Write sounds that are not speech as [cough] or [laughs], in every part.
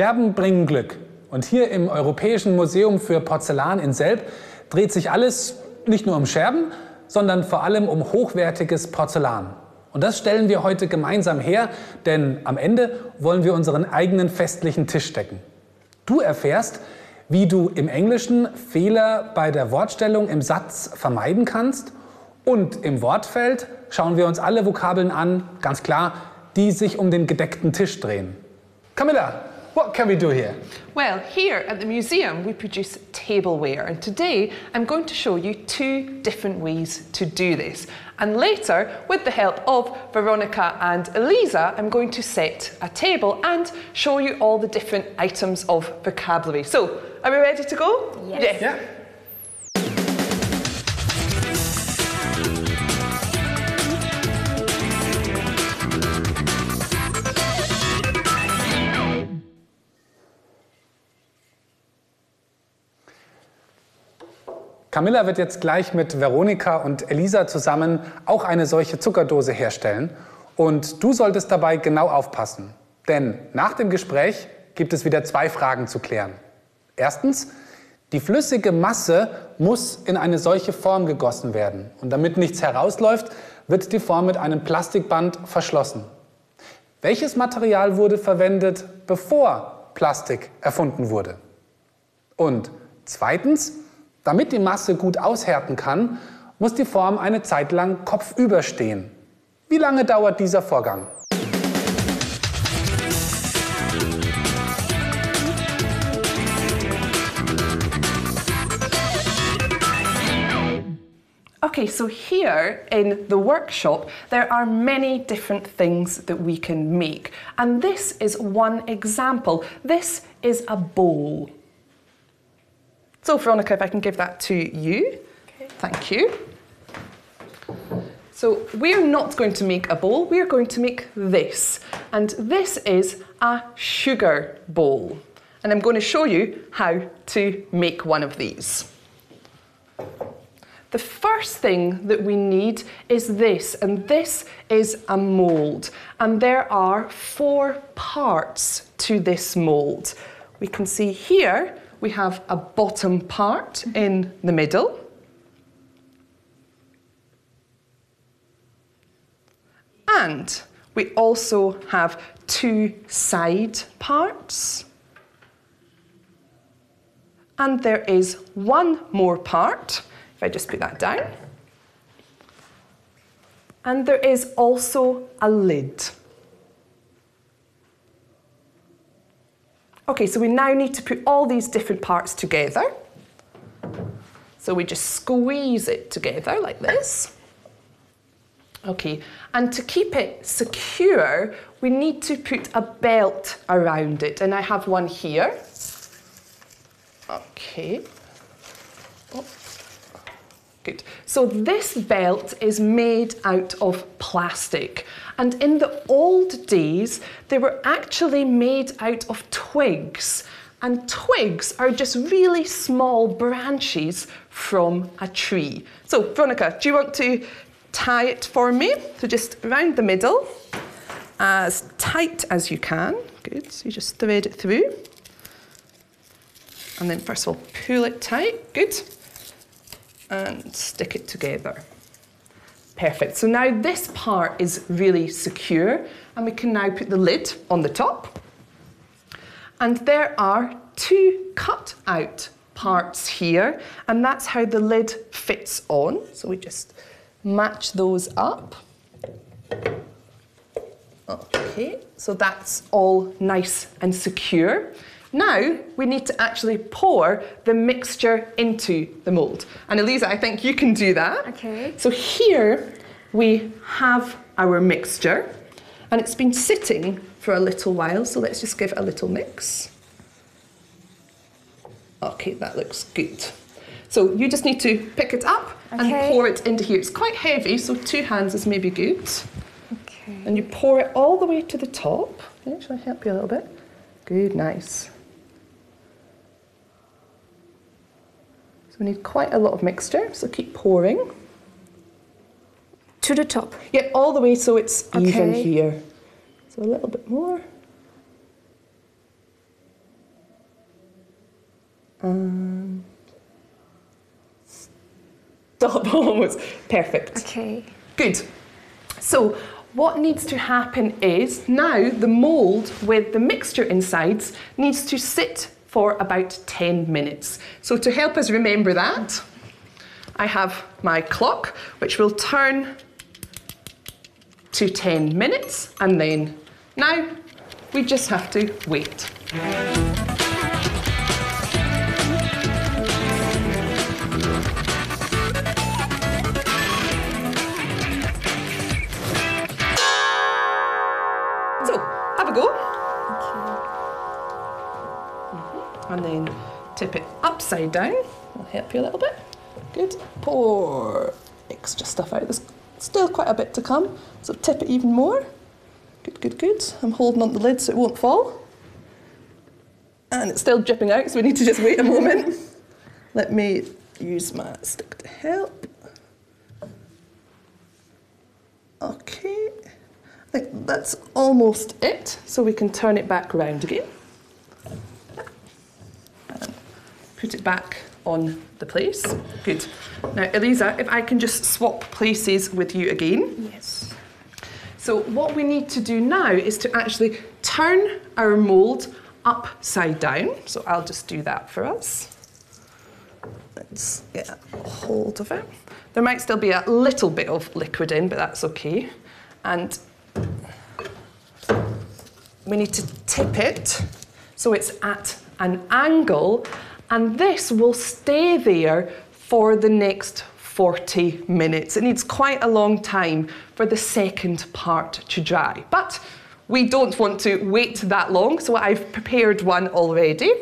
Scherben bringen Glück. Und hier im Europäischen Museum für Porzellan in Selb dreht sich alles nicht nur um Scherben, sondern vor allem um hochwertiges Porzellan. Und das stellen wir heute gemeinsam her, denn am Ende wollen wir unseren eigenen festlichen Tisch decken. Du erfährst, wie du im Englischen Fehler bei der Wortstellung im Satz vermeiden kannst. Und im Wortfeld schauen wir uns alle Vokabeln an, ganz klar, die sich um den gedeckten Tisch drehen. Camilla, what can we do here? Well, here at the museum we produce tableware and today I'm going to show you two different ways to do this. And later, with the help of Veronica and Eliza, I'm going to set a table and show you all the different items of vocabulary. So, are we ready to go? Yes. Yeah. Camilla wird jetzt gleich mit Veronika und Elisa zusammen auch eine solche Zuckerdose herstellen. Und du solltest dabei genau aufpassen. Denn nach dem Gespräch gibt es wieder zwei Fragen zu klären. Erstens, die flüssige Masse muss in eine solche Form gegossen werden. Und damit nichts herausläuft, wird die Form mit einem Plastikband verschlossen. Welches Material wurde verwendet, bevor Plastik erfunden wurde? Und zweitens, damit die Masse gut aushärten kann, muss die Form eine Zeit lang kopfüber stehen. Wie lange dauert dieser Vorgang? Okay, so here in the workshop, there are many different things that we can make. And this is one example. This is a bowl. So, Veronica, if I can give that to you. Okay. Thank you. So, we're not going to make a bowl, we're going to make this. And this is a sugar bowl. And I'm going to show you how to make one of these. The first thing that we need is this, and this is a mould. And there are four parts to this mould. We can see here we have a bottom part in the middle. And we also have two side parts. And there is one more part, if I just put that down. And there is also a lid. Okay, so we now need to put all these different parts together. So we just squeeze it together like this. Okay, and to keep it secure, we need to put a belt around it, and I have one here. Okay. Good. So this belt is made out of plastic. And in the old days, they were actually made out of twigs. And twigs are just really small branches from a tree. So, Veronica, do you want to tie it for me? So, just round the middle, as tight as you can. Good. So, you just thread it through. And then, first of all, pull it tight. Good and stick it together. Perfect. So now this part is really secure and we can now put the lid on the top. And there are two cut out parts here and that's how the lid fits on. So we just match those up. Okay, so that's all nice and secure. Now we need to actually pour the mixture into the mould. And Elisa, I think you can do that. Okay. So here we have our mixture and it's been sitting for a little while, so let's just give it a little mix. Okay, that looks good. So you just need to pick it up and pour it into here. It's quite heavy, so two hands is maybe good. Okay. And you pour it all the way to the top. Okay, shall I help you a little bit? Good, nice. We need quite a lot of mixture, so keep pouring. To the top. Yeah, all the way so it's even here. So a little bit more. Stop, [laughs] almost. Perfect. Okay. Good. So, what needs to happen is now the mould with the mixture inside needs to sit for about 10 minutes. So, to help us remember that, I have my clock which will turn to 10 minutes and then now we just have to wait. Upside down. I'll help you a little bit. Good. Pour extra stuff out. There's still quite a bit to come, so tip it even more. Good, good, good. I'm holding on the lid so it won't fall. And it's still dripping out, so we need to just wait a moment. [laughs] Let me use my stick to help. Okay. I think that's almost it, so we can turn it back round again. And put it back on the place. Good. Now, Eliza, if I can just swap places with you again. Yes. So what we need to do now is to actually turn our mould upside down. So I'll just do that for us. Let's get a hold of it. There might still be a little bit of liquid in, but that's okay. And we need to tip it so it's at an angle, and this will stay there for the next 40 minutes. It needs quite a long time for the second part to dry. But we don't want to wait that long, so I've prepared one already.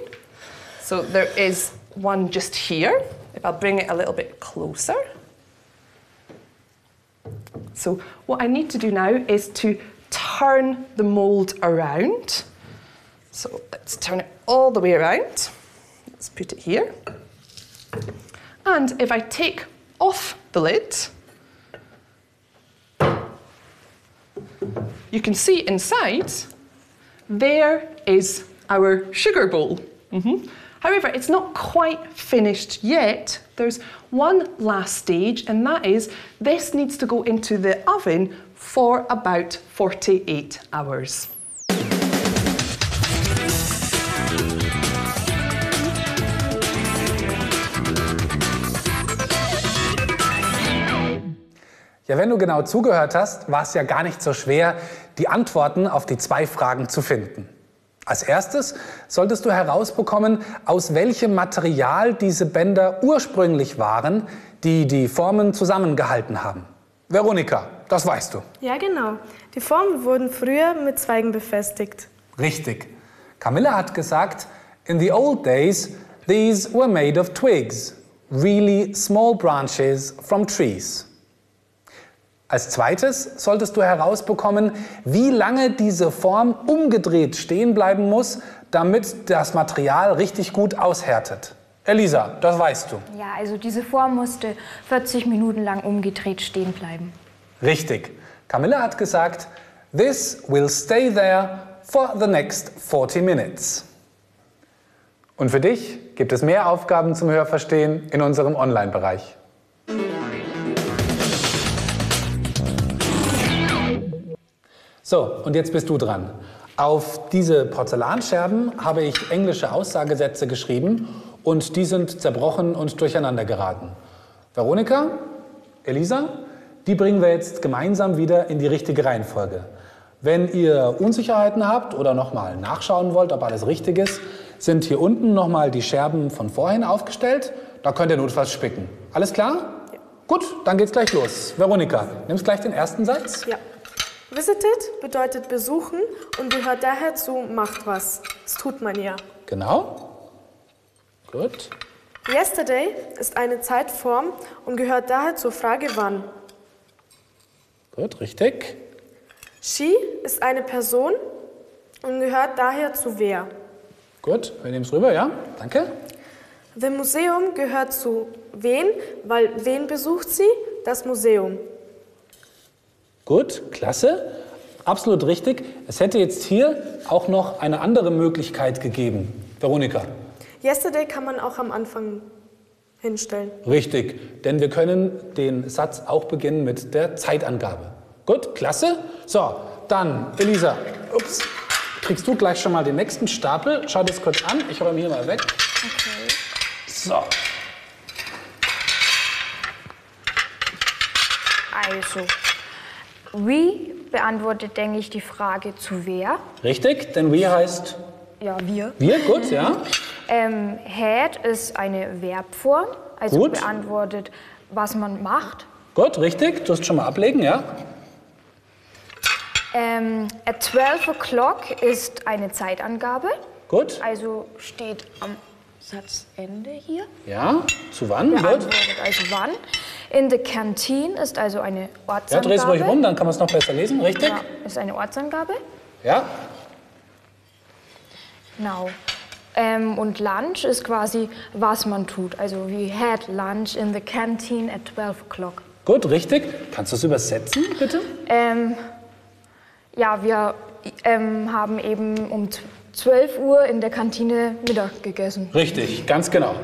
So there is one just here. If I'll bring it a little bit closer. So what I need to do now is to turn the mould around. So let's turn it all the way around. Let's put it here. And if I take off the lid, you can see inside, there is our sugar bowl. Mhm. However, it's not quite finished yet. There's one last stage, and that is this needs to go into the oven for about 48 hours. Ja, wenn du genau zugehört hast, war es ja gar nicht so schwer, die Antworten auf die zwei Fragen zu finden. Als erstes solltest du herausbekommen, aus welchem Material diese Bänder ursprünglich waren, die die Formen zusammengehalten haben. Veronika, das weißt du. Ja, genau. Die Formen wurden früher mit Zweigen befestigt. Richtig. Camilla hat gesagt, in the old days, these were made of twigs, really small branches from trees. Als zweites solltest du herausbekommen, wie lange diese Form umgedreht stehen bleiben muss, damit das Material richtig gut aushärtet. Elisa, das weißt du. Ja, also diese Form musste 40 Minuten lang umgedreht stehen bleiben. Richtig. Camilla hat gesagt, this will stay there for the next 40 minutes. Und für dich gibt es mehr Aufgaben zum Hörverstehen in unserem Online-Bereich. So, und jetzt bist du dran. Auf diese Porzellanscherben habe ich englische Aussagesätze geschrieben und die sind zerbrochen und durcheinander geraten. Veronika, Elisa, die bringen wir jetzt gemeinsam wieder in die richtige Reihenfolge. Wenn ihr Unsicherheiten habt oder nochmal nachschauen wollt, ob alles richtig ist, sind hier unten nochmal die Scherben von vorhin aufgestellt. Da könnt ihr notfalls spicken. Alles klar? Gut, dann geht's gleich los. Veronika, nimmst gleich den ersten Satz? Ja. Visited bedeutet besuchen und gehört daher zu macht was. Das tut man ja. Genau. Gut. Yesterday ist eine Zeitform und gehört daher zur Frage wann. Gut, richtig. She ist eine Person und gehört daher zu wer. Gut, wir nehmen es rüber, ja? Danke. The Museum gehört zu wen, weil wen besucht sie? Das Museum. Gut, klasse. Absolut richtig. Es hätte jetzt hier auch noch eine andere Möglichkeit gegeben. Veronika. Yesterday kann man auch am Anfang hinstellen. Richtig, denn wir können den Satz auch beginnen mit der Zeitangabe. Gut, klasse. So, dann, Elisa, ups, kriegst du gleich schon mal den nächsten Stapel. Schau das kurz an, ich räume hier mal weg. Okay. So, Also, we beantwortet, denke ich, die Frage zu wer. richtig, denn we heißt Ja, wir. wir, gut, ja. [laughs] Ähm, had ist eine Verbform, also Gut. beantwortet, was man macht. Gut, richtig, du hast schon mal ablegen, ja. Ähm, at 12 o'clock ist eine Zeitangabe, Gut, also steht am Satzende hier. ja. Zu wann? Beantwortet also wann. In the canteen ist also eine Ja, Ortsangabe. dreh's ruhig rum, dann kann man es noch besser lesen, richtig? Ja, ist eine Ortsangabe. Ja, Genau. Ähm, und Lunch ist quasi, was man tut. Also we had lunch in the canteen at 12 o'clock. gut, richtig. Kannst du es übersetzen, bitte? Ähm, ja, wir ähm, haben eben um 12 Uhr in der Kantine Mittag gegessen. Richtig, ganz genau.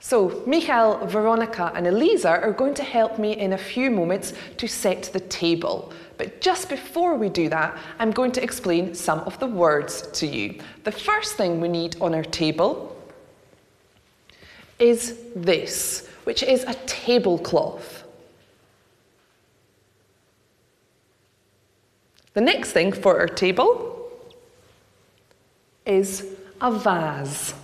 So, Michael, Veronica, and Elisa are going to help me in a few moments to set the table. But just before we do that, I'm going to explain some of the words to you. The first thing we need on our table is this, which is a tablecloth. The next thing for our table is a vase.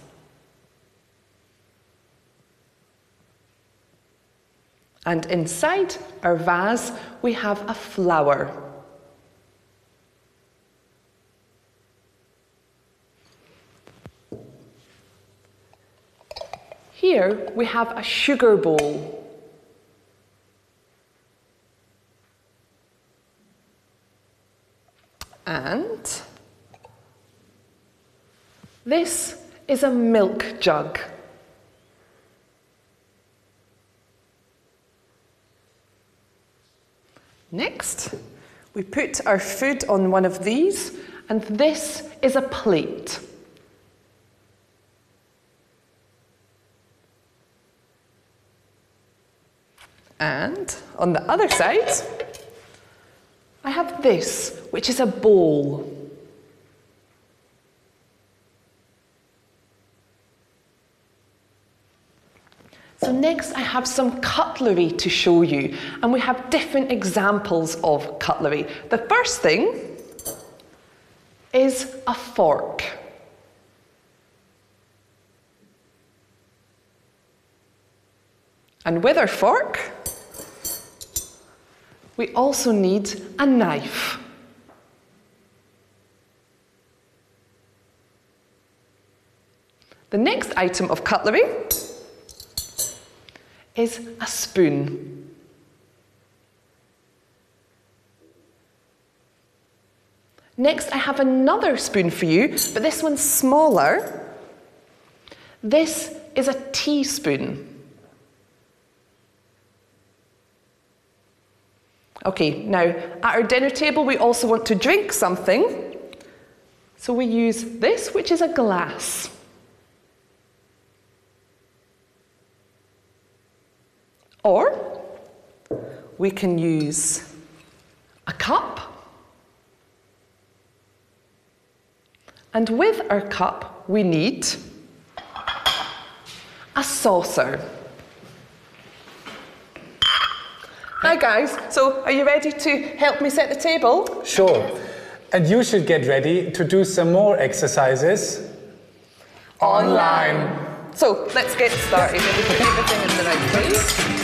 And inside our vase, we have a flower. Here we have a sugar bowl. And this is a milk jug. Next, we put our food on one of these, and this is a plate. And on the other side, I have this, which is a ball. So next I have some cutlery to show you and we have different examples of cutlery. The first thing is a fork. And with our fork, we also need a knife. The next item of cutlery is a spoon. Next, I have another spoon for you, but this one's smaller. This is a teaspoon. Okay, now at our dinner table, we also want to drink something. So we use this, which is a glass. Or we can use a cup. And with our cup, we need a saucer. Hi guys, so are you ready to help me set the table? Sure. And you should get ready to do some more exercises online. So let's get started. Let me put everything in the right place.